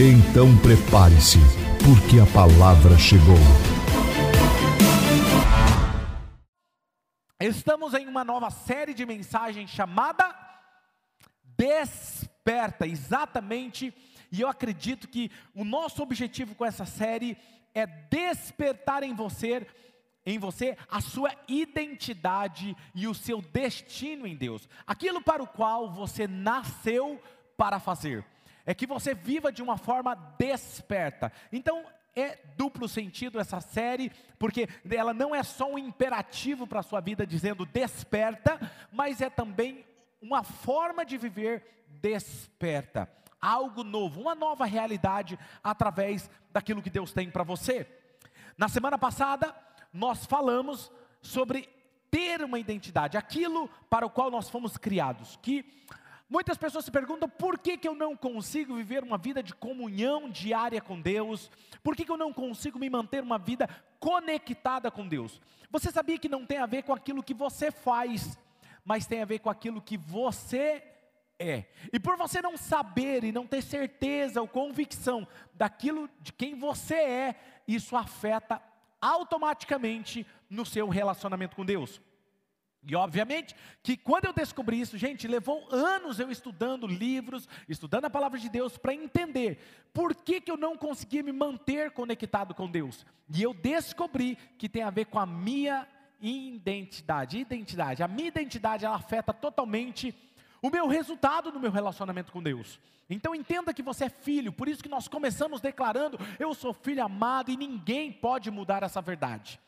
Então prepare-se, porque a palavra chegou. Estamos em uma nova série de mensagens chamada Desperta, exatamente, e eu acredito que o nosso objetivo com essa série é despertar em você em você a sua identidade e o seu destino em Deus, aquilo para o qual você nasceu para fazer. É que você viva de uma forma desperta. Então, é duplo sentido essa série, porque ela não é só um imperativo para a sua vida dizendo desperta, mas é também uma forma de viver desperta. Algo novo, uma nova realidade através daquilo que Deus tem para você. Na semana passada, nós falamos sobre ter uma identidade, aquilo para o qual nós fomos criados. Que muitas pessoas se perguntam por que, que eu não consigo viver uma vida de comunhão diária com Deus, por que, que eu não consigo me manter uma vida conectada com Deus. Você sabia que não tem a ver com aquilo que você faz, mas tem a ver com aquilo que você é. E por você não saber e não ter certeza ou convicção daquilo de quem você é, isso afeta automaticamente no seu relacionamento com Deus. E obviamente que quando eu descobri isso, gente, levou anos eu estudando livros, estudando a palavra de Deus para entender por que, que eu não conseguia me manter conectado com Deus. E eu descobri que tem a ver com a minha identidade. Identidade. A minha identidade ela afeta totalmente o meu resultado no meu relacionamento com Deus. Então entenda que você é filho, por isso que nós começamos declarando: eu sou filho amado e ninguém pode mudar essa verdade.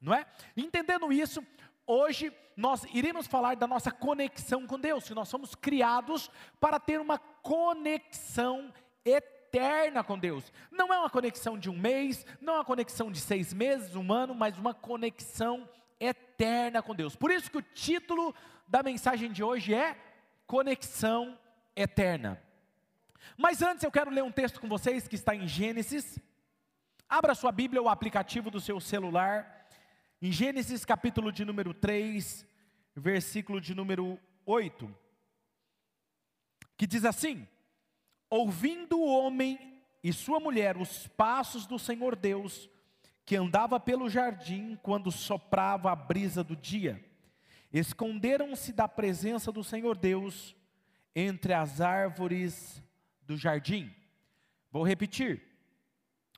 Não é? Entendendo isso, hoje nós iremos falar da nossa conexão com Deus, que nós somos criados para ter uma conexão eterna com Deus. Não é uma conexão de um mês, não é uma conexão de seis meses, um ano, mas uma conexão eterna com Deus. Por isso que o título da mensagem de hoje é Conexão Eterna. Mas antes eu quero ler um texto com vocês que está em Gênesis. Abra sua Bíblia, o aplicativo do seu celular. Em Gênesis capítulo de número 3, versículo de número 8. Que diz assim: Ouvindo o homem e sua mulher os passos do Senhor Deus, que andava pelo jardim quando soprava a brisa do dia, esconderam-se da presença do Senhor Deus entre as árvores do jardim. Vou repetir.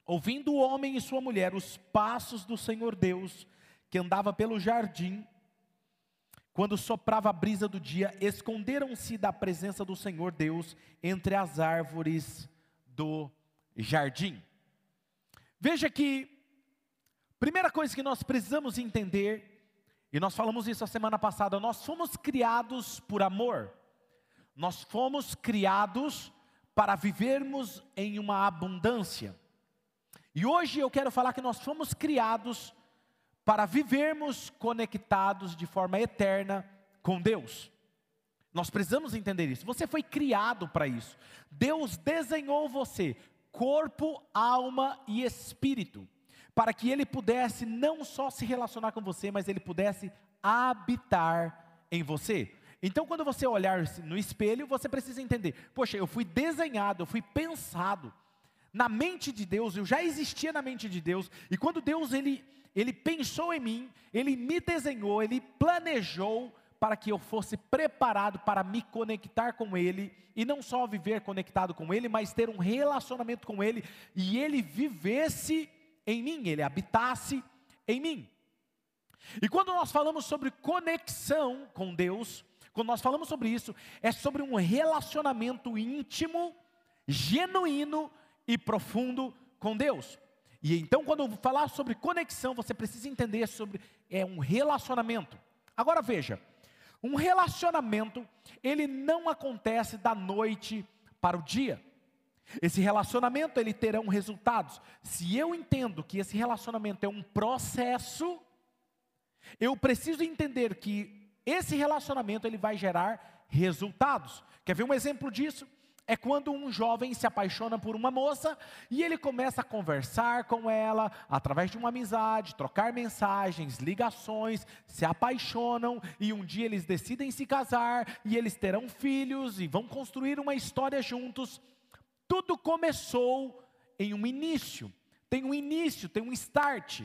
Ouvindo o homem e sua mulher os passos do Senhor Deus, que andava pelo jardim, quando soprava a brisa do dia, esconderam-se da presença do Senhor Deus entre as árvores do jardim. Veja que, primeira coisa que nós precisamos entender, e nós falamos isso a semana passada, nós fomos criados por amor, nós fomos criados para vivermos em uma abundância. E hoje eu quero falar que nós fomos criados para vivermos conectados de forma eterna com Deus. Nós precisamos entender isso. Você foi criado para isso. Deus desenhou você, corpo, alma e espírito, para que Ele pudesse não só se relacionar com você, mas Ele pudesse habitar em você. Então, quando você olhar no espelho, você precisa entender: poxa, eu fui desenhado, eu fui pensado na mente de Deus, eu já existia na mente de Deus, e quando Deus ele, ele pensou em mim, ele me desenhou, ele planejou para que eu fosse preparado para me conectar com Ele, e não só viver conectado com Ele, mas ter um relacionamento com Ele, e Ele vivesse em mim, Ele habitasse em mim. E quando nós falamos sobre conexão com Deus, quando nós falamos sobre isso, é sobre um relacionamento íntimo, genuíno e profundo com Deus. E então, quando eu falar sobre conexão, você precisa entender sobre é um relacionamento. Agora veja, um relacionamento ele não acontece da noite para o dia. Esse relacionamento ele terá um resultados. Se eu entendo que esse relacionamento é um processo, eu preciso entender que esse relacionamento ele vai gerar resultados. Quer ver um exemplo disso? É quando um jovem se apaixona por uma moça e ele começa a conversar com ela através de uma amizade, trocar mensagens, ligações, se apaixonam e um dia eles decidem se casar e eles terão filhos e vão construir uma história juntos. Tudo começou em um início, tem um início, tem um start.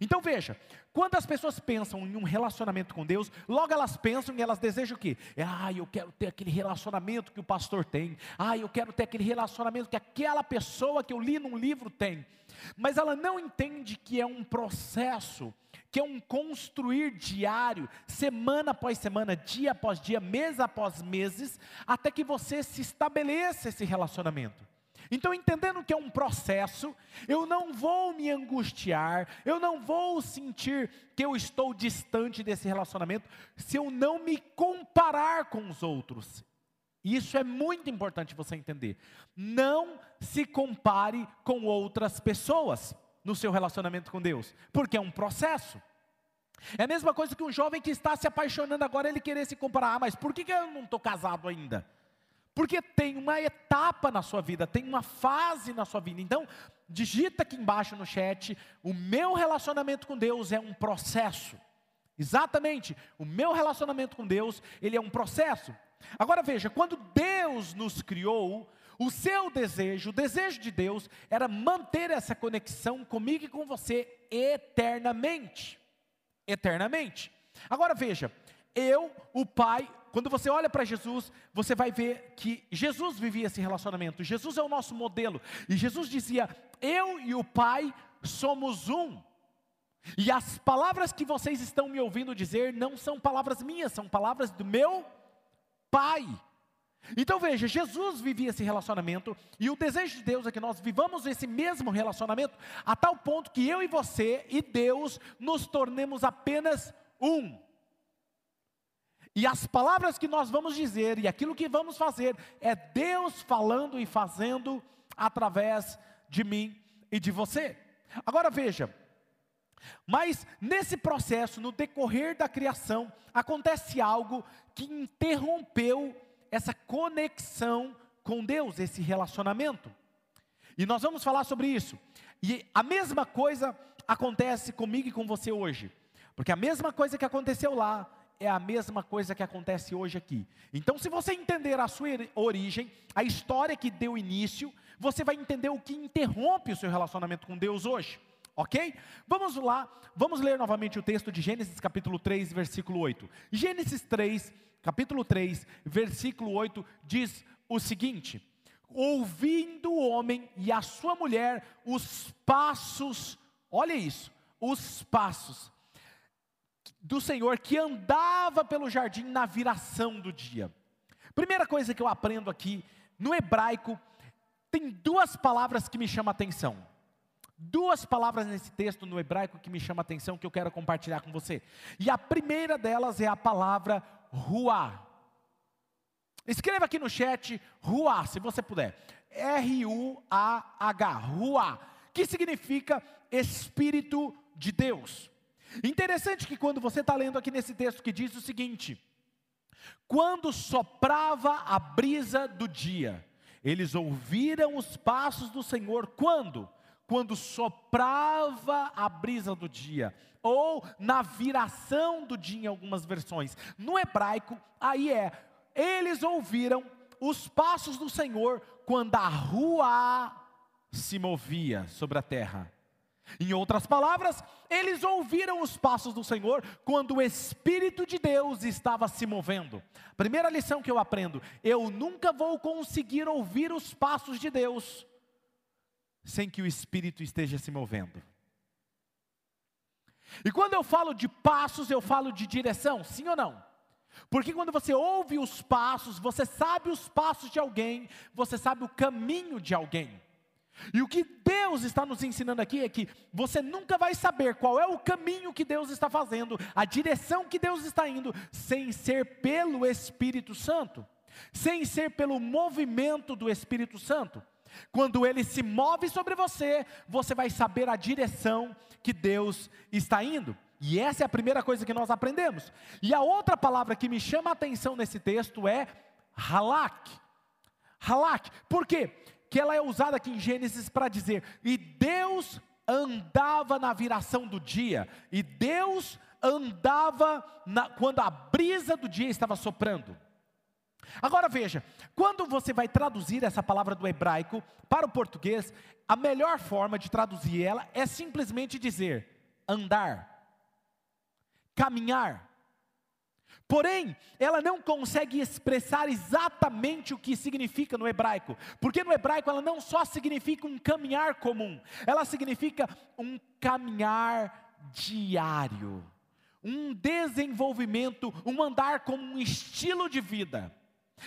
Então veja, quando as pessoas pensam em um relacionamento com Deus, logo elas pensam e elas desejam o quê? Ah, eu quero ter aquele relacionamento que o pastor tem. Ah, eu quero ter aquele relacionamento que aquela pessoa que eu li num livro tem. Mas ela não entende que é um processo, que é um construir diário, semana após semana, dia após dia, mês após meses, até que você se estabeleça esse relacionamento. Então, entendendo que é um processo, eu não vou me angustiar, eu não vou sentir que eu estou distante desse relacionamento, se eu não me comparar com os outros. Isso é muito importante você entender. Não se compare com outras pessoas no seu relacionamento com Deus, porque é um processo. É a mesma coisa que um jovem que está se apaixonando agora, ele querer se comparar, ah, mas por que eu não estou casado ainda? Porque tem uma etapa na sua vida, tem uma fase na sua vida. Então, digita aqui embaixo no chat: o meu relacionamento com Deus é um processo. Exatamente, o meu relacionamento com Deus, ele é um processo. Agora veja, quando Deus nos criou, o seu desejo, o desejo de Deus, era manter essa conexão comigo e com você eternamente. Eternamente. Agora veja, eu, o Pai, quando você olha para Jesus, você vai ver que Jesus vivia esse relacionamento. Jesus é o nosso modelo. E Jesus dizia: Eu e o Pai somos um. E as palavras que vocês estão me ouvindo dizer não são palavras minhas, são palavras do meu Pai. Então veja, Jesus vivia esse relacionamento e o desejo de Deus é que nós vivamos esse mesmo relacionamento a tal ponto que eu e você e Deus nos tornemos apenas um. E as palavras que nós vamos dizer e aquilo que vamos fazer é Deus falando e fazendo através de mim e de você. Agora veja, mas nesse processo, no decorrer da criação, acontece algo que interrompeu essa conexão com Deus, esse relacionamento. E nós vamos falar sobre isso. E a mesma coisa acontece comigo e com você hoje. Porque a mesma coisa que aconteceu lá, é a mesma coisa que acontece hoje aqui. Então, se você entender a sua origem, a história que deu início, você vai entender o que interrompe o seu relacionamento com Deus hoje. Ok? Vamos lá, vamos ler novamente o texto de Gênesis capítulo 3, versículo 8. Gênesis 3, capítulo 3, versículo 8 diz o seguinte: Ouvindo o homem e a sua mulher os passos, olha isso, os passos do Senhor que andava pelo jardim na viração do dia. Primeira coisa que eu aprendo aqui, no hebraico, tem duas palavras que me chamam a atenção. Duas palavras nesse texto no hebraico que me chamam a atenção, que eu quero compartilhar com você. E a primeira delas é a palavra ruá. Escreva aqui no chat ruá, se você puder. R-U-A-H, ruá, que significa Espírito de Deus. Interessante que quando você está lendo aqui nesse texto que diz o seguinte: quando soprava a brisa do dia, eles ouviram os passos do Senhor, quando? Quando soprava a brisa do dia, ou na viração do dia em algumas versões. No hebraico, aí é, eles ouviram os passos do Senhor quando a rua se movia sobre a terra. Em outras palavras, eles ouviram os passos do Senhor quando o Espírito de Deus estava se movendo. Primeira lição que eu aprendo: eu nunca vou conseguir ouvir os passos de Deus sem que o Espírito esteja se movendo. E quando eu falo de passos, eu falo de direção, sim ou não? Porque quando você ouve os passos, você sabe os passos de alguém, você sabe o caminho de alguém. E o que Deus está nos ensinando aqui é que você nunca vai saber qual é o caminho que Deus está fazendo, a direção que Deus está indo, sem ser pelo Espírito Santo, sem ser pelo movimento do Espírito Santo. Quando ele se move sobre você, você vai saber a direção que Deus está indo. E essa é a primeira coisa que nós aprendemos. E a outra palavra que me chama a atenção nesse texto é halak. Halak. Por quê? Que ela é usada aqui em Gênesis para dizer: "E Deus andava na viração do dia, e Deus andava na, quando a brisa do dia estava soprando." Agora veja, quando você vai traduzir essa palavra do hebraico para o português, a melhor forma de traduzir ela é simplesmente dizer andar, caminhar. Porém, ela não consegue expressar exatamente o que significa no hebraico, porque no hebraico ela não só significa um caminhar comum, ela significa um caminhar diário, um desenvolvimento, um andar como um estilo de vida.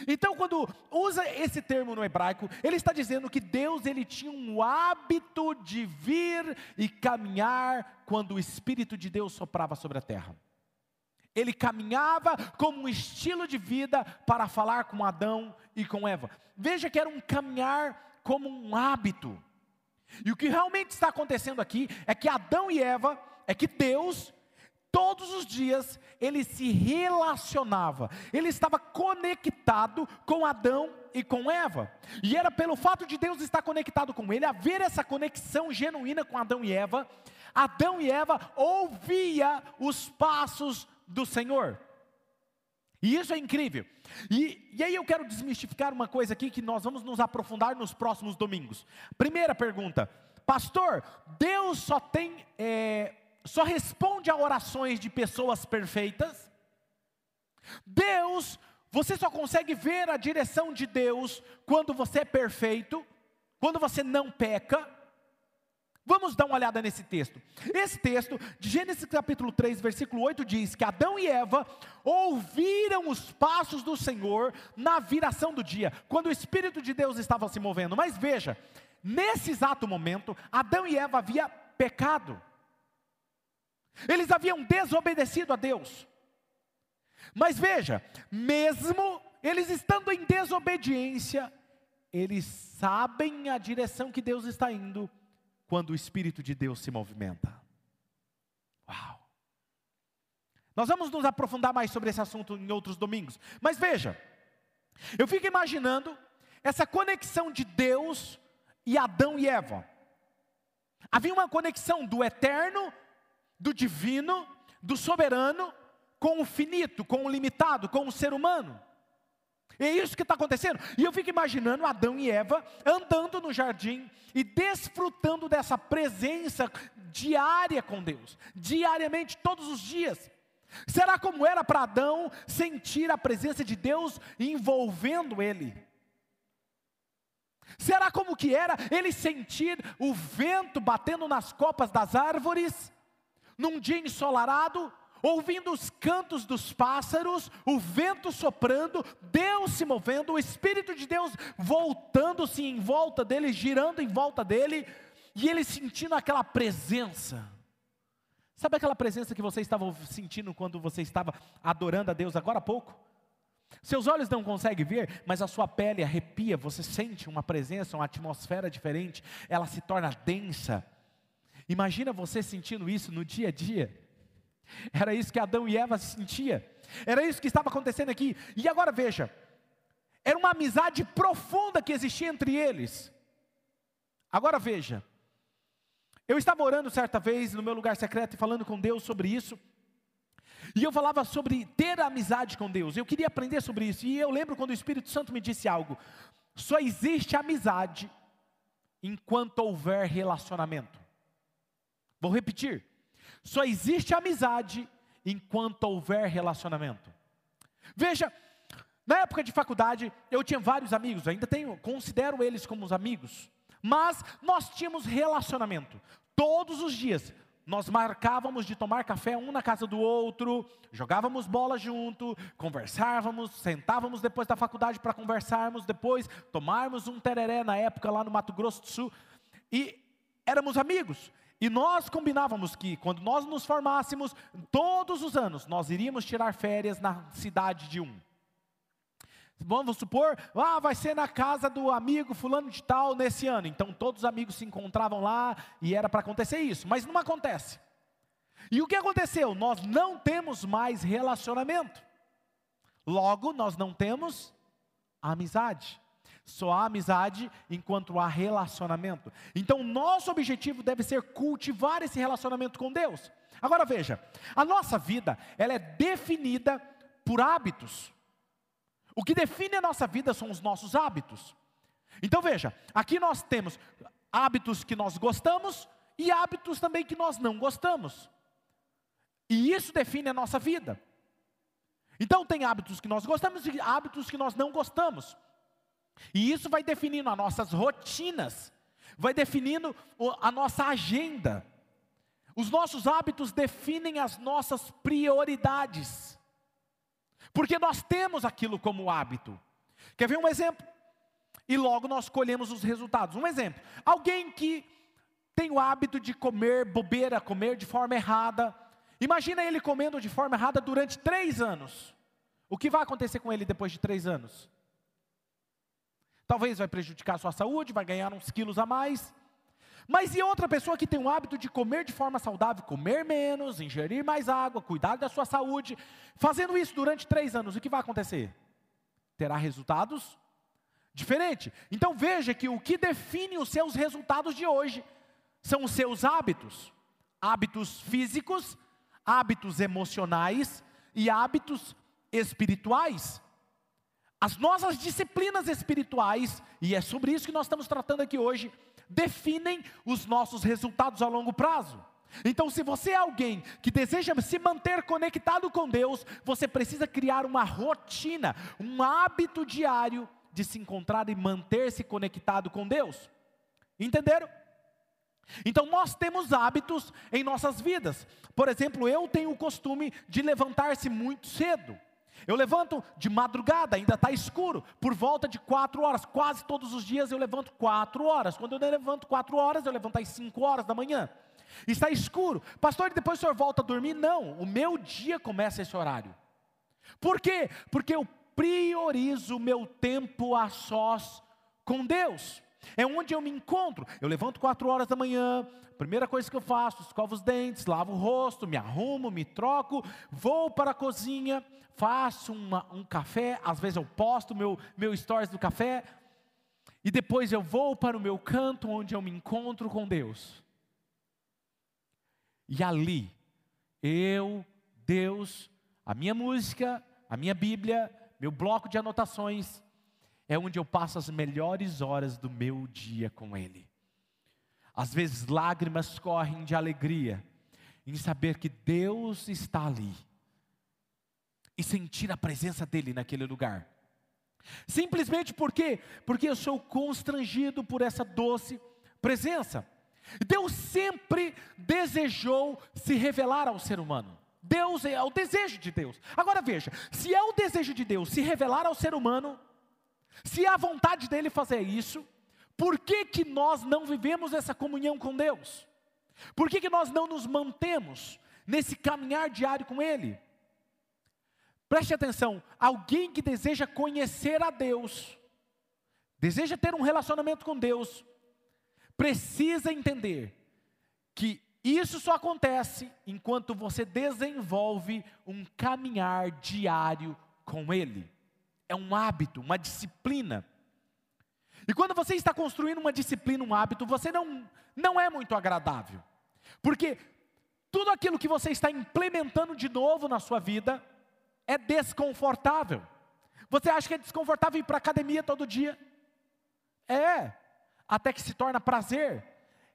Então, quando usa esse termo no hebraico, ele está dizendo que Deus ele tinha um hábito de vir e caminhar quando o Espírito de Deus soprava sobre a terra. Ele caminhava como um estilo de vida para falar com Adão e com Eva. Veja que era um caminhar como um hábito. E o que realmente está acontecendo aqui é que Adão e Eva, é que Deus todos os dias ele se relacionava, ele estava conectado com Adão e com Eva, e era pelo fato de Deus estar conectado com ele, haver essa conexão genuína com Adão e Eva, Adão e Eva ouvia os passos do Senhor. E isso é incrível. E, e aí eu quero desmistificar uma coisa aqui que nós vamos nos aprofundar nos próximos domingos. Primeira pergunta, pastor, Deus só tem é, só responde a orações de pessoas perfeitas. Deus, você só consegue ver a direção de Deus quando você é perfeito, quando você não peca. Vamos dar uma olhada nesse texto. Esse texto, de Gênesis capítulo 3, versículo 8, diz que Adão e Eva ouviram os passos do Senhor na viração do dia, quando o Espírito de Deus estava se movendo. Mas veja, nesse exato momento, Adão e Eva havia pecado. Eles haviam desobedecido a Deus. Mas veja, mesmo eles estando em desobediência, eles sabem a direção que Deus está indo quando o Espírito de Deus se movimenta. Uau! Nós vamos nos aprofundar mais sobre esse assunto em outros domingos. Mas veja, eu fico imaginando essa conexão de Deus e Adão e Eva. Havia uma conexão do eterno do divino, do soberano, com o finito, com o limitado, com o ser humano. É isso que está acontecendo. E eu fico imaginando Adão e Eva andando no jardim e desfrutando dessa presença diária com Deus, diariamente, todos os dias. Será como era para Adão sentir a presença de Deus envolvendo ele? Será como que era ele sentir o vento batendo nas copas das árvores? num dia ensolarado, ouvindo os cantos dos pássaros, o vento soprando, Deus se movendo, o Espírito de Deus voltando-se em volta dele, girando em volta dele, e ele sentindo aquela presença. Sabe aquela presença que você estava sentindo quando você estava adorando a Deus agora há pouco? Seus olhos não conseguem ver, mas a sua pele arrepia, você sente uma presença, uma atmosfera diferente, ela se torna densa. Imagina você sentindo isso no dia a dia. Era isso que Adão e Eva sentia. Era isso que estava acontecendo aqui. E agora veja, era uma amizade profunda que existia entre eles. Agora veja, eu estava orando certa vez no meu lugar secreto e falando com Deus sobre isso. E eu falava sobre ter amizade com Deus. Eu queria aprender sobre isso. E eu lembro quando o Espírito Santo me disse algo: só existe amizade enquanto houver relacionamento. Vou repetir: só existe amizade enquanto houver relacionamento. Veja, na época de faculdade, eu tinha vários amigos, ainda tenho, considero eles como os amigos, mas nós tínhamos relacionamento. Todos os dias, nós marcávamos de tomar café um na casa do outro, jogávamos bola junto, conversávamos, sentávamos depois da faculdade para conversarmos, depois tomarmos um tereré na época lá no Mato Grosso do Sul, e éramos amigos. E nós combinávamos que quando nós nos formássemos, todos os anos, nós iríamos tirar férias na cidade de um. Vamos supor, ah, vai ser na casa do amigo fulano de tal nesse ano. Então todos os amigos se encontravam lá e era para acontecer isso, mas não acontece. E o que aconteceu? Nós não temos mais relacionamento. Logo, nós não temos amizade. Só há amizade enquanto há relacionamento. Então, nosso objetivo deve ser cultivar esse relacionamento com Deus. Agora veja, a nossa vida, ela é definida por hábitos. O que define a nossa vida são os nossos hábitos. Então veja, aqui nós temos hábitos que nós gostamos e hábitos também que nós não gostamos. E isso define a nossa vida. Então tem hábitos que nós gostamos e hábitos que nós não gostamos. E isso vai definindo as nossas rotinas, vai definindo a nossa agenda. Os nossos hábitos definem as nossas prioridades. Porque nós temos aquilo como hábito. Quer ver um exemplo? E logo nós colhemos os resultados. Um exemplo: alguém que tem o hábito de comer bobeira, comer de forma errada. Imagina ele comendo de forma errada durante três anos. O que vai acontecer com ele depois de três anos? Talvez vai prejudicar a sua saúde, vai ganhar uns quilos a mais. Mas e outra pessoa que tem o hábito de comer de forma saudável, comer menos, ingerir mais água, cuidar da sua saúde, fazendo isso durante três anos, o que vai acontecer? Terá resultados diferentes. Então veja que o que define os seus resultados de hoje são os seus hábitos, hábitos físicos, hábitos emocionais e hábitos espirituais. As nossas disciplinas espirituais, e é sobre isso que nós estamos tratando aqui hoje, definem os nossos resultados a longo prazo. Então, se você é alguém que deseja se manter conectado com Deus, você precisa criar uma rotina, um hábito diário de se encontrar e manter-se conectado com Deus. Entenderam? Então, nós temos hábitos em nossas vidas. Por exemplo, eu tenho o costume de levantar-se muito cedo. Eu levanto de madrugada, ainda está escuro, por volta de quatro horas. Quase todos os dias eu levanto quatro horas. Quando eu levanto quatro horas, eu levanto às cinco horas da manhã. Está escuro. Pastor, e depois o senhor volta a dormir? Não, o meu dia começa esse horário. Por quê? Porque eu priorizo o meu tempo a sós com Deus. É onde eu me encontro. Eu levanto quatro horas da manhã, primeira coisa que eu faço, escovo os dentes, lavo o rosto, me arrumo, me troco, vou para a cozinha, faço uma, um café, às vezes eu posto meu, meu stories do café, e depois eu vou para o meu canto onde eu me encontro com Deus. E ali, eu, Deus, a minha música, a minha Bíblia, meu bloco de anotações, é onde eu passo as melhores horas do meu dia com Ele. Às vezes lágrimas correm de alegria em saber que Deus está ali e sentir a presença dEle naquele lugar. Simplesmente por quê? Porque eu sou constrangido por essa doce presença. Deus sempre desejou se revelar ao ser humano. Deus é, é o desejo de Deus. Agora veja, se é o desejo de Deus se revelar ao ser humano, se é a vontade dele fazer isso, por que, que nós não vivemos essa comunhão com Deus? Por que, que nós não nos mantemos nesse caminhar diário com Ele? Preste atenção, alguém que deseja conhecer a Deus, deseja ter um relacionamento com Deus, precisa entender que isso só acontece enquanto você desenvolve um caminhar diário com Ele é um hábito, uma disciplina. E quando você está construindo uma disciplina, um hábito, você não, não é muito agradável. Porque tudo aquilo que você está implementando de novo na sua vida é desconfortável. Você acha que é desconfortável ir para a academia todo dia? É, até que se torna prazer.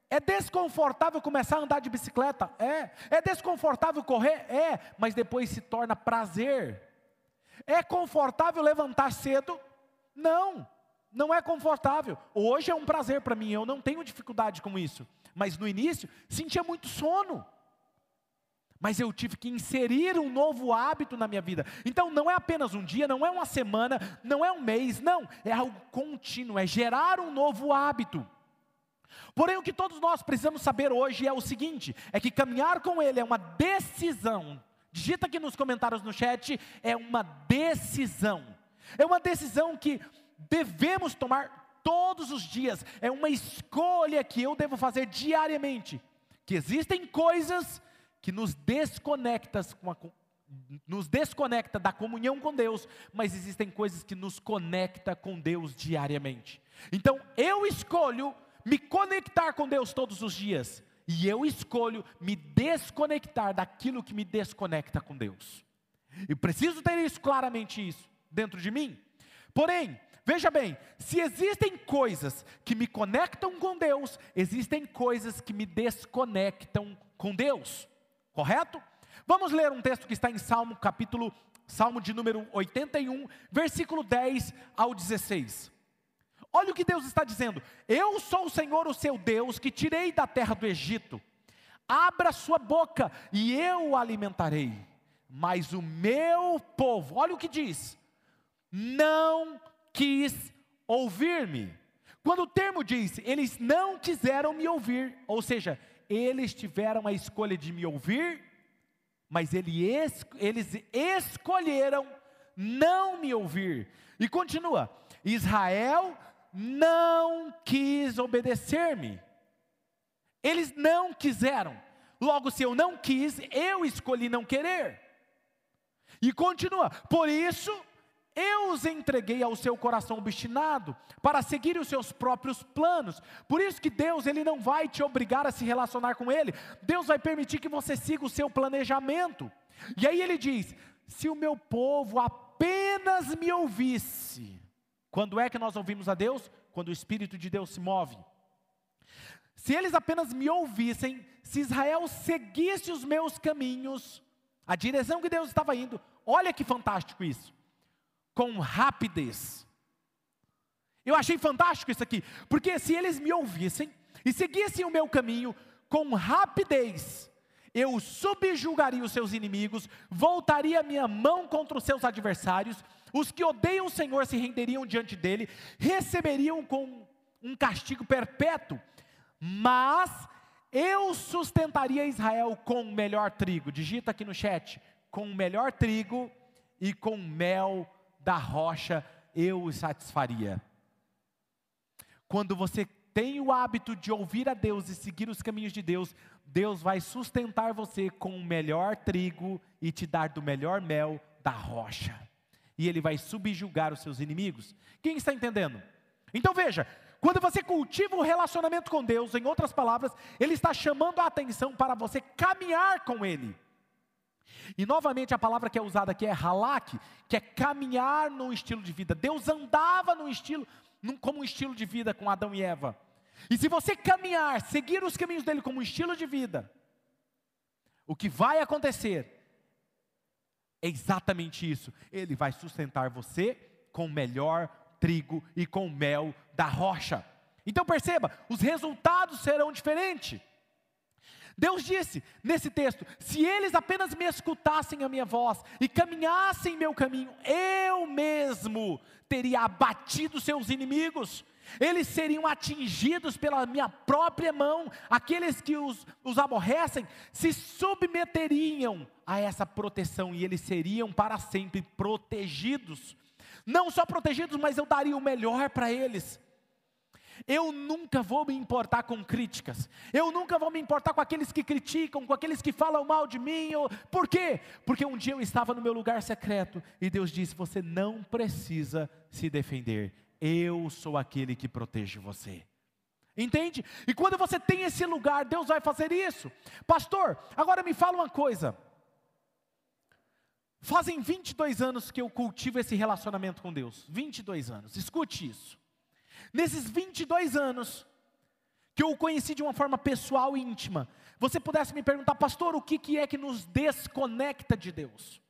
É desconfortável começar a andar de bicicleta? É. É desconfortável correr? É, mas depois se torna prazer. É confortável levantar cedo? Não, não é confortável. Hoje é um prazer para mim, eu não tenho dificuldade com isso. Mas no início, sentia muito sono. Mas eu tive que inserir um novo hábito na minha vida. Então não é apenas um dia, não é uma semana, não é um mês, não. É algo contínuo, é gerar um novo hábito. Porém, o que todos nós precisamos saber hoje é o seguinte: é que caminhar com Ele é uma decisão Digita aqui nos comentários no chat, é uma decisão. É uma decisão que devemos tomar todos os dias, é uma escolha que eu devo fazer diariamente. Que existem coisas que nos desconectam com a, nos desconecta da comunhão com Deus, mas existem coisas que nos conecta com Deus diariamente. Então eu escolho me conectar com Deus todos os dias, e eu escolho me desconectar daquilo que me desconecta com Deus. Eu preciso ter isso claramente isso dentro de mim. Porém, veja bem, se existem coisas que me conectam com Deus, existem coisas que me desconectam com Deus. Correto? Vamos ler um texto que está em Salmo, capítulo Salmo de número 81, versículo 10 ao 16. Olha o que Deus está dizendo: Eu sou o Senhor, o seu Deus, que tirei da terra do Egito. Abra sua boca e eu o alimentarei. Mas o meu povo, olha o que diz: não quis ouvir-me. Quando o termo diz, eles não quiseram me ouvir, ou seja, eles tiveram a escolha de me ouvir, mas eles escolheram não me ouvir. E continua: Israel não quis obedecer-me. Eles não quiseram. Logo, se eu não quis, eu escolhi não querer. E continua: Por isso eu os entreguei ao seu coração obstinado para seguir os seus próprios planos. Por isso que Deus ele não vai te obrigar a se relacionar com ele. Deus vai permitir que você siga o seu planejamento. E aí ele diz: "Se o meu povo apenas me ouvisse, quando é que nós ouvimos a Deus? Quando o Espírito de Deus se move. Se eles apenas me ouvissem, se Israel seguisse os meus caminhos, a direção que Deus estava indo, olha que fantástico isso, com rapidez. Eu achei fantástico isso aqui, porque se eles me ouvissem e seguissem o meu caminho com rapidez, eu subjugaria os seus inimigos, voltaria minha mão contra os seus adversários os que odeiam o Senhor se renderiam diante dele, receberiam com um castigo perpétuo, mas eu sustentaria Israel com o melhor trigo. Digita aqui no chat: com o melhor trigo e com mel da rocha eu os satisfaria. Quando você tem o hábito de ouvir a Deus e seguir os caminhos de Deus, Deus vai sustentar você com o melhor trigo e te dar do melhor mel da rocha e ele vai subjugar os seus inimigos. Quem está entendendo? Então veja, quando você cultiva o um relacionamento com Deus, em outras palavras, Ele está chamando a atenção para você caminhar com Ele. E novamente a palavra que é usada aqui é halak, que é caminhar no estilo de vida. Deus andava no estilo, num, como um estilo de vida com Adão e Eva. E se você caminhar, seguir os caminhos dele como um estilo de vida, o que vai acontecer é exatamente isso. Ele vai sustentar você com o melhor trigo e com o mel da rocha. Então perceba, os resultados serão diferentes. Deus disse nesse texto: se eles apenas me escutassem a minha voz e caminhassem meu caminho, eu mesmo teria abatido seus inimigos eles seriam atingidos pela minha própria mão, aqueles que os, os aborrecem se submeteriam a essa proteção e eles seriam para sempre protegidos. Não só protegidos, mas eu daria o melhor para eles. Eu nunca vou me importar com críticas. Eu nunca vou me importar com aqueles que criticam, com aqueles que falam mal de mim. Por quê? Porque um dia eu estava no meu lugar secreto e Deus disse: Você não precisa se defender eu sou aquele que protege você. Entende? E quando você tem esse lugar, Deus vai fazer isso. Pastor, agora me fala uma coisa. Fazem 22 anos que eu cultivo esse relacionamento com Deus. 22 anos. Escute isso. Nesses 22 anos que eu o conheci de uma forma pessoal e íntima, você pudesse me perguntar, pastor, o que, que é que nos desconecta de Deus?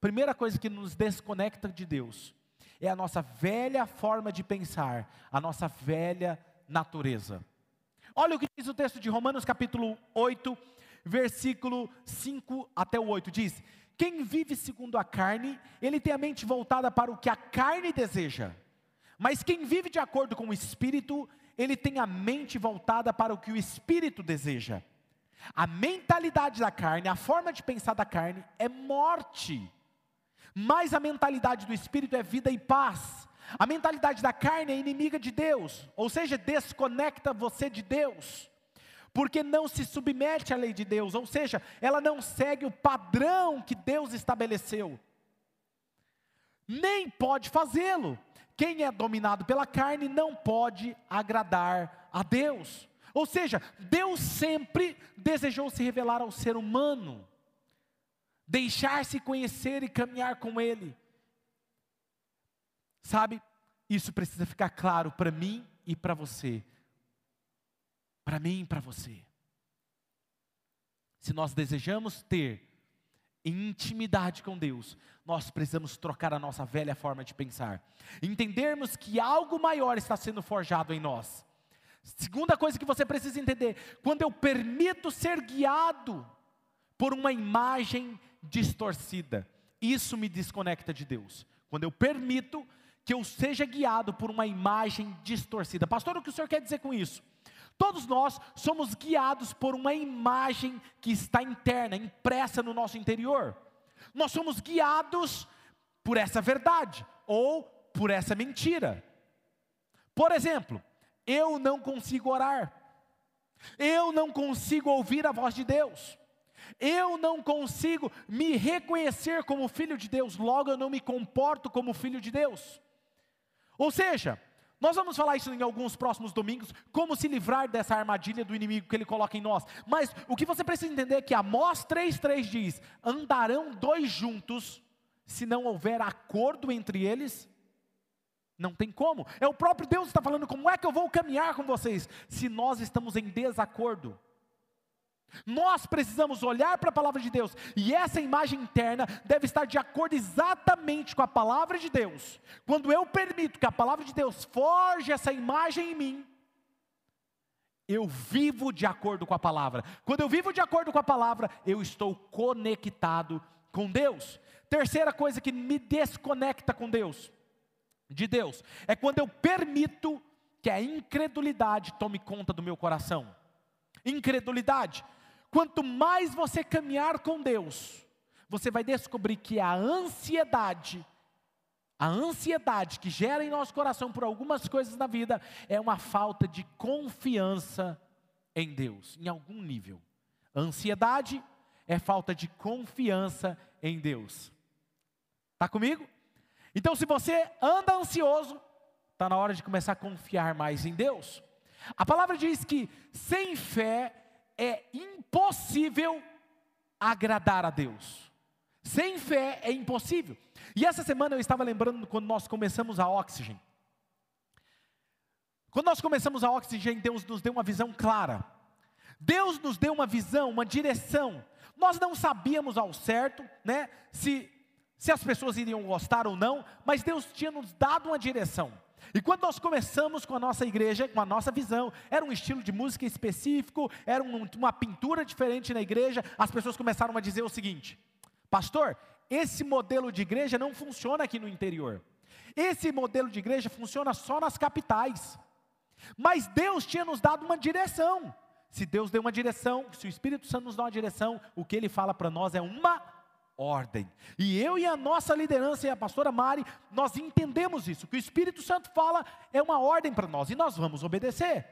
Primeira coisa que nos desconecta de Deus é a nossa velha forma de pensar, a nossa velha natureza. Olha o que diz o texto de Romanos, capítulo 8, versículo 5 até o 8: diz: Quem vive segundo a carne, ele tem a mente voltada para o que a carne deseja, mas quem vive de acordo com o espírito, ele tem a mente voltada para o que o espírito deseja. A mentalidade da carne, a forma de pensar da carne é morte Mas a mentalidade do espírito é vida e paz. A mentalidade da carne é inimiga de Deus, ou seja, desconecta você de Deus, porque não se submete à lei de Deus, ou seja, ela não segue o padrão que Deus estabeleceu, nem pode fazê-lo. Quem é dominado pela carne não pode agradar a Deus. Ou seja, Deus sempre desejou se revelar ao ser humano, deixar-se conhecer e caminhar com Ele. Sabe, isso precisa ficar claro para mim e para você. Para mim e para você. Se nós desejamos ter intimidade com Deus, nós precisamos trocar a nossa velha forma de pensar. Entendermos que algo maior está sendo forjado em nós. Segunda coisa que você precisa entender: quando eu permito ser guiado por uma imagem distorcida, isso me desconecta de Deus. Quando eu permito que eu seja guiado por uma imagem distorcida. Pastor, o que o senhor quer dizer com isso? Todos nós somos guiados por uma imagem que está interna, impressa no nosso interior. Nós somos guiados por essa verdade ou por essa mentira. Por exemplo, eu não consigo orar, eu não consigo ouvir a voz de Deus, eu não consigo me reconhecer como filho de Deus, logo eu não me comporto como filho de Deus. Ou seja, nós vamos falar isso em alguns próximos domingos, como se livrar dessa armadilha do inimigo que ele coloca em nós. Mas o que você precisa entender é que Amós 3,3 diz: andarão dois juntos, se não houver acordo entre eles, não tem como. É o próprio Deus que está falando: como é que eu vou caminhar com vocês se nós estamos em desacordo? Nós precisamos olhar para a palavra de Deus, e essa imagem interna deve estar de acordo exatamente com a palavra de Deus. Quando eu permito que a palavra de Deus forge essa imagem em mim, eu vivo de acordo com a palavra. Quando eu vivo de acordo com a palavra, eu estou conectado com Deus. Terceira coisa que me desconecta com Deus, de Deus, é quando eu permito que a incredulidade tome conta do meu coração. Incredulidade. Quanto mais você caminhar com Deus, você vai descobrir que a ansiedade, a ansiedade que gera em nosso coração por algumas coisas na vida, é uma falta de confiança em Deus, em algum nível. ansiedade é falta de confiança em Deus. Está comigo? Então, se você anda ansioso, está na hora de começar a confiar mais em Deus. A palavra diz que sem fé é impossível agradar a Deus. Sem fé é impossível. E essa semana eu estava lembrando quando nós começamos a Oxygen. Quando nós começamos a Oxygen, Deus nos deu uma visão clara. Deus nos deu uma visão, uma direção. Nós não sabíamos ao certo, né, se se as pessoas iriam gostar ou não, mas Deus tinha nos dado uma direção. E quando nós começamos com a nossa igreja, com a nossa visão, era um estilo de música específico, era um, uma pintura diferente na igreja, as pessoas começaram a dizer o seguinte: Pastor, esse modelo de igreja não funciona aqui no interior. Esse modelo de igreja funciona só nas capitais. Mas Deus tinha nos dado uma direção. Se Deus deu uma direção, se o Espírito Santo nos dá uma direção, o que ele fala para nós é uma ordem. E eu e a nossa liderança e a pastora Mari, nós entendemos isso, que o Espírito Santo fala é uma ordem para nós e nós vamos obedecer.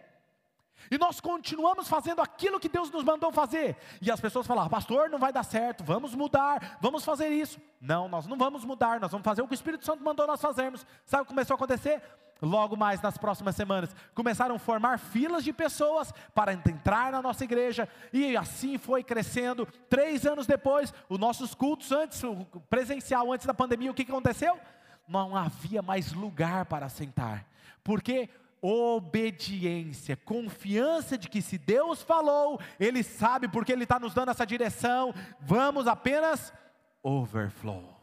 E nós continuamos fazendo aquilo que Deus nos mandou fazer. E as pessoas falam, pastor, não vai dar certo, vamos mudar, vamos fazer isso. Não, nós não vamos mudar, nós vamos fazer o que o Espírito Santo mandou nós fazermos. Sabe o que começou a acontecer? Logo mais nas próximas semanas, começaram a formar filas de pessoas para entrar na nossa igreja, e assim foi crescendo. Três anos depois, os nossos cultos antes, presencial antes da pandemia, o que aconteceu? Não havia mais lugar para sentar, porque obediência, confiança de que se Deus falou, Ele sabe porque Ele está nos dando essa direção, vamos apenas overflow.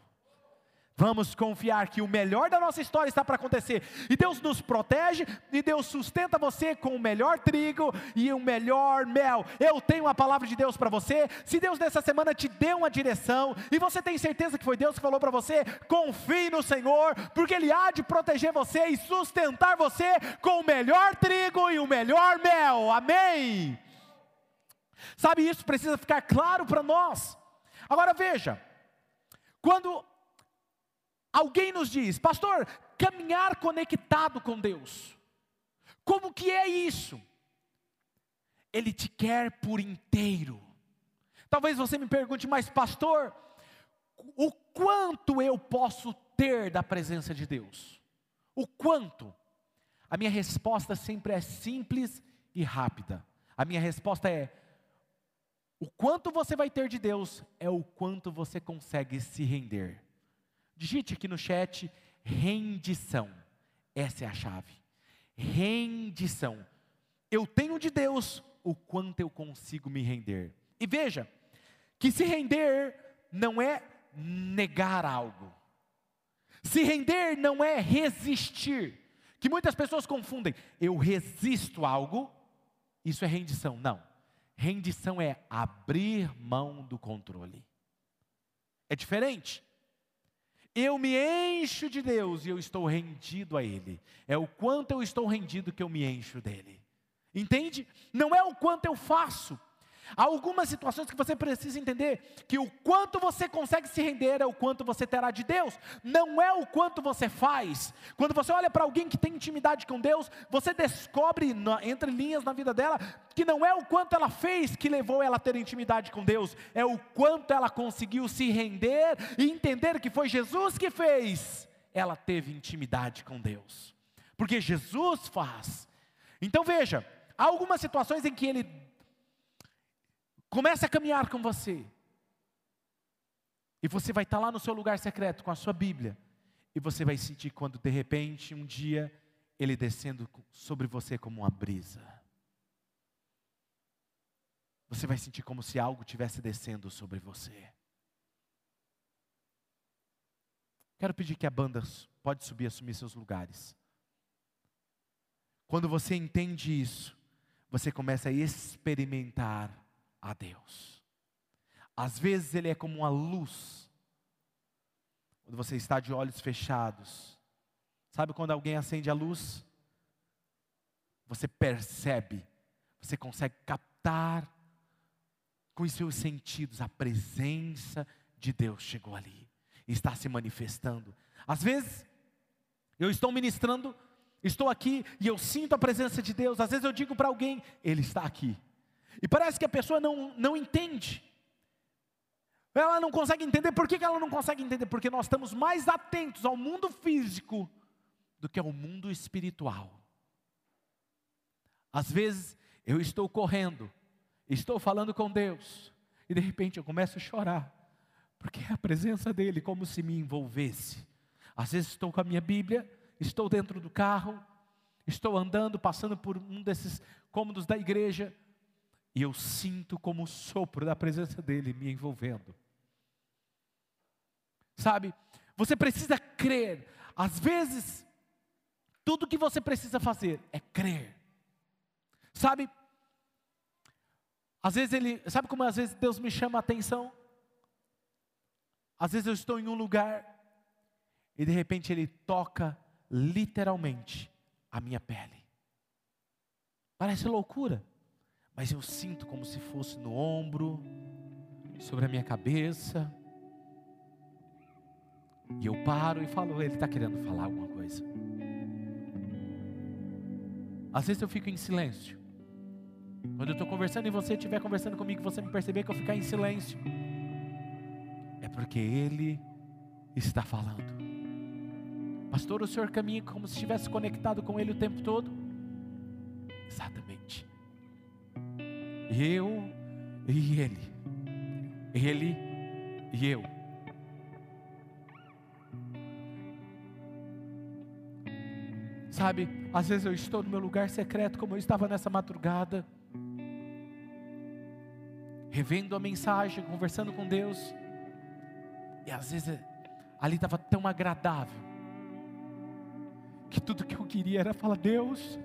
Vamos confiar que o melhor da nossa história está para acontecer. E Deus nos protege, e Deus sustenta você com o melhor trigo e o melhor mel. Eu tenho a palavra de Deus para você. Se Deus nessa semana te deu uma direção, e você tem certeza que foi Deus que falou para você, confie no Senhor, porque Ele há de proteger você e sustentar você com o melhor trigo e o melhor mel. Amém? Sabe, isso precisa ficar claro para nós. Agora veja, quando alguém nos diz, pastor, caminhar conectado com Deus. Como que é isso? Ele te quer por inteiro. Talvez você me pergunte, mas pastor, o quanto eu posso ter da presença de Deus? O quanto? A minha resposta sempre é simples e rápida. A minha resposta é: o quanto você vai ter de Deus é o quanto você consegue se render. Digite aqui no chat rendição. Essa é a chave. Rendição. Eu tenho de Deus o quanto eu consigo me render. E veja, que se render não é negar algo. Se render não é resistir. Que muitas pessoas confundem. Eu resisto algo, isso é rendição. Não. Rendição é abrir mão do controle. É diferente. Eu me encho de Deus e eu estou rendido a Ele. É o quanto eu estou rendido que eu me encho dele. Entende? Não é o quanto eu faço, Há algumas situações que você precisa entender que o quanto você consegue se render é o quanto você terá de Deus, não é o quanto você faz. Quando você olha para alguém que tem intimidade com Deus, você descobre entre linhas na vida dela que não é o quanto ela fez que levou ela a ter intimidade com Deus, é o quanto ela conseguiu se render e entender que foi Jesus que fez. Ela teve intimidade com Deus, porque Jesus faz. Então veja, há algumas situações em que ele Comece a caminhar com você. E você vai estar lá no seu lugar secreto com a sua Bíblia. E você vai sentir quando de repente, um dia, Ele descendo sobre você como uma brisa. Você vai sentir como se algo estivesse descendo sobre você. Quero pedir que a banda pode subir e assumir seus lugares. Quando você entende isso, você começa a experimentar a Deus. Às vezes ele é como uma luz, quando você está de olhos fechados. Sabe quando alguém acende a luz? Você percebe, você consegue captar com os seus sentidos a presença de Deus chegou ali está se manifestando. Às vezes, eu estou ministrando, estou aqui e eu sinto a presença de Deus. Às vezes eu digo para alguém, Ele está aqui. E parece que a pessoa não, não entende. Ela não consegue entender. Por que, ela não consegue entender? Porque nós estamos mais atentos ao mundo físico do que ao mundo espiritual. Às vezes eu estou correndo, estou falando com Deus, e de repente eu começo a chorar, porque é a presença dEle como se me envolvesse. Às vezes estou com a minha Bíblia, estou dentro do carro, estou andando, passando por um desses cômodos da igreja, e eu sinto como o sopro da presença dele me envolvendo. Sabe, você precisa crer. Às vezes, tudo que você precisa fazer é crer. Sabe, às vezes ele, sabe como às vezes Deus me chama a atenção? Às vezes eu estou em um lugar e de repente ele toca literalmente a minha pele. Parece loucura. Mas eu sinto como se fosse no ombro, sobre a minha cabeça. E eu paro e falo, ele está querendo falar alguma coisa. Às vezes eu fico em silêncio. Quando eu estou conversando e você estiver conversando comigo, você me perceber que eu ficar em silêncio. É porque Ele está falando. Pastor, o senhor caminha como se estivesse conectado com Ele o tempo todo? Exatamente eu e ele. Ele e eu. Sabe, às vezes eu estou no meu lugar secreto, como eu estava nessa madrugada, revendo a mensagem, conversando com Deus, e às vezes ali estava tão agradável, que tudo que eu queria era falar: Deus,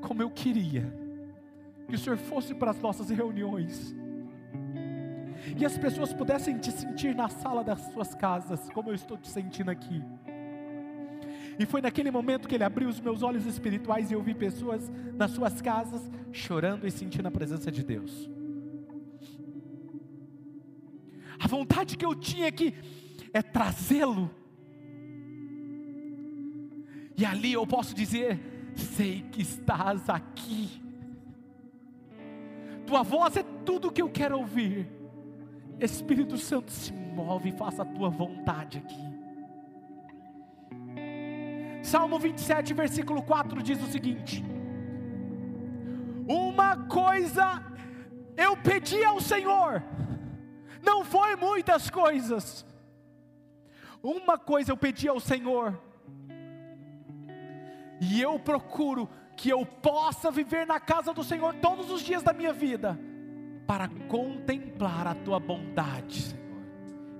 como eu queria que o Senhor fosse para as nossas reuniões, e as pessoas pudessem te sentir na sala das suas casas, como eu estou te sentindo aqui. E foi naquele momento que Ele abriu os meus olhos espirituais e eu vi pessoas nas suas casas chorando e sentindo a presença de Deus. A vontade que eu tinha aqui é trazê-lo E ali eu posso dizer: sei que estás aqui. Tua voz é tudo que eu quero ouvir. Espírito Santo se move e faça a tua vontade aqui. Salmo 27, versículo 4 diz o seguinte: Uma coisa eu pedi ao Senhor, não foi muitas coisas, uma coisa eu pedi ao Senhor, e eu procuro que eu possa viver na casa do Senhor todos os dias da minha vida, para contemplar a tua bondade, Senhor,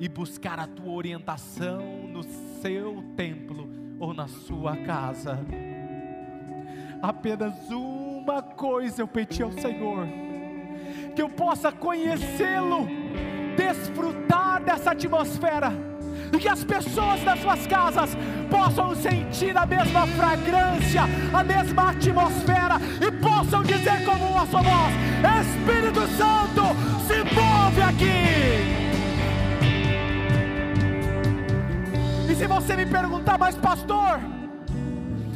e buscar a tua orientação no seu templo ou na sua casa. Apenas uma coisa eu pedi ao Senhor: que eu possa conhecê-lo, desfrutar dessa atmosfera e que as pessoas das suas casas possam sentir a mesma fragrância, a mesma atmosfera e possam dizer como uma só voz: Espírito Santo, se move aqui. E se você me perguntar, mas pastor,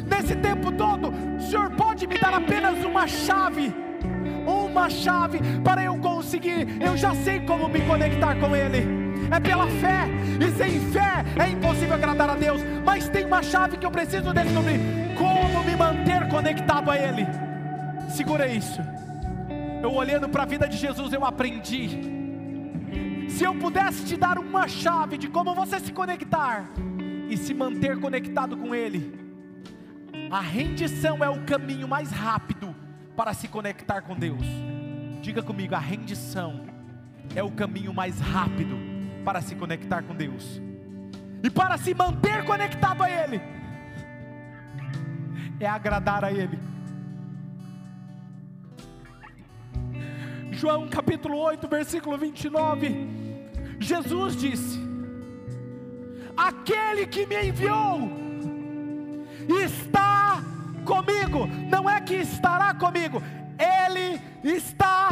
nesse tempo todo, o senhor pode me dar apenas uma chave? Uma chave para eu conseguir, eu já sei como me conectar com Ele é pela fé, e sem fé é impossível agradar a Deus. Mas tem uma chave que eu preciso descobrir: como me manter conectado a Ele. Segura isso. Eu olhando para a vida de Jesus, eu aprendi. Se eu pudesse te dar uma chave de como você se conectar e se manter conectado com Ele, a rendição é o caminho mais rápido para se conectar com Deus. Diga comigo, a rendição é o caminho mais rápido para se conectar com Deus. E para se manter conectado a Ele, é agradar a Ele. João capítulo 8, versículo 29, Jesus disse: Aquele que me enviou está comigo, não é que estará comigo, Ele está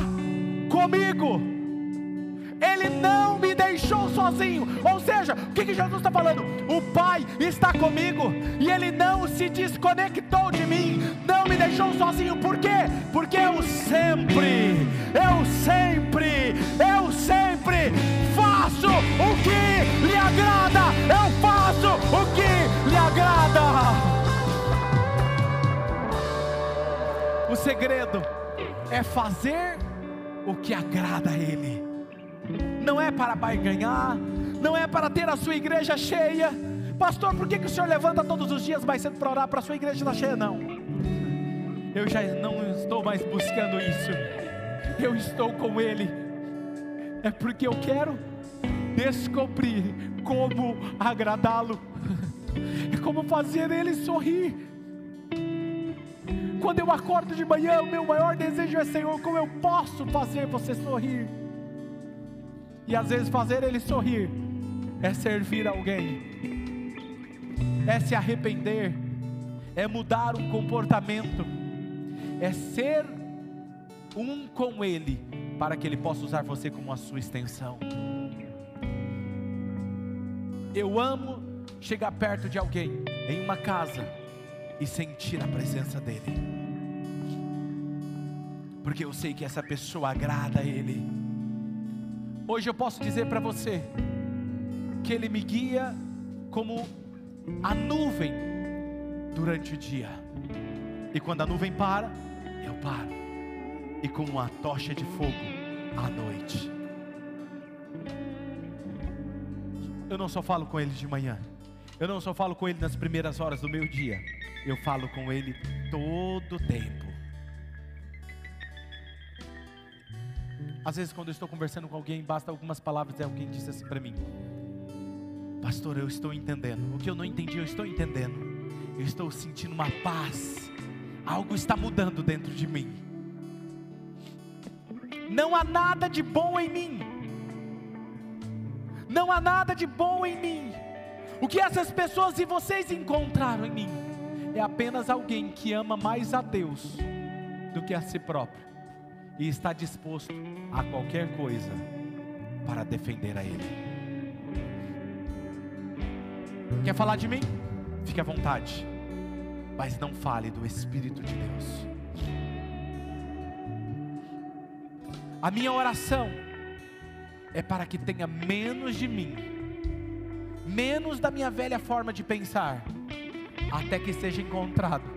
deixou sozinho. Ou seja, o que, que Jesus está falando? O Pai está comigo e Ele não se desconectou de mim, não me deixou sozinho. Por quê? Porque eu sempre, eu sempre, eu sempre faço o que lhe agrada. Eu faço o que lhe agrada. O segredo é fazer o que agrada a Ele não é para barganhar, não é para ter a sua igreja cheia. Pastor, por que, que o senhor levanta todos os dias mais cedo para orar para a sua igreja estar cheia? Não, eu já não estou mais buscando isso, eu estou com Ele, é porque eu quero descobrir como agradá-lo, é como fazer Ele sorrir. Quando eu acordo de manhã, o meu maior desejo é, Senhor, como eu posso fazer você sorrir? E às vezes fazer ele sorrir é servir alguém, é se arrepender, é mudar um comportamento, é ser um com ele, para que ele possa usar você como a sua extensão. Eu amo chegar perto de alguém em uma casa e sentir a presença dele, porque eu sei que essa pessoa agrada a ele Hoje eu posso dizer para você que Ele me guia como a nuvem durante o dia, e quando a nuvem para, eu paro, e como uma tocha de fogo à noite. Eu não só falo com Ele de manhã, eu não só falo com Ele nas primeiras horas do meu dia, eu falo com Ele todo o tempo. Às vezes, quando eu estou conversando com alguém, basta algumas palavras e alguém disse assim para mim: Pastor, eu estou entendendo. O que eu não entendi, eu estou entendendo. Eu estou sentindo uma paz. Algo está mudando dentro de mim. Não há nada de bom em mim. Não há nada de bom em mim. O que essas pessoas e vocês encontraram em mim é apenas alguém que ama mais a Deus do que a si próprio e está disposto a qualquer coisa para defender a Ele. Quer falar de mim? Fique à vontade. mas não fale do Espírito de Deus. A minha oração é para que tenha menos de mim, menos da minha velha forma de pensar, até que seja encontrado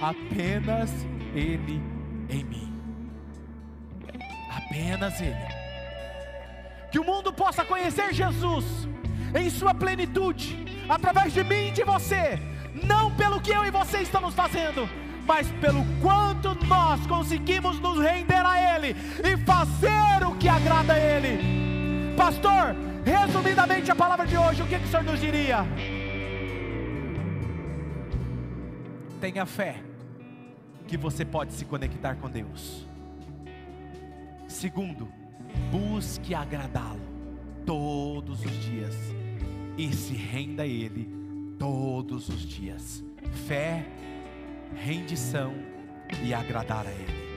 apenas Ele em mim. Apenas Ele. Que o mundo possa conhecer Jesus em Sua plenitude, através de mim e de você, não pelo que eu e você estamos fazendo, mas pelo quanto nós conseguimos nos render a Ele e fazer o que agrada a Ele. Pastor, resumidamente a palavra de hoje, o que, que o Senhor nos diria? Tenha fé que você pode se conectar com Deus. Segundo, busque agradá-lo todos os dias e se renda a Ele todos os dias. Fé rendição e agradar a Ele.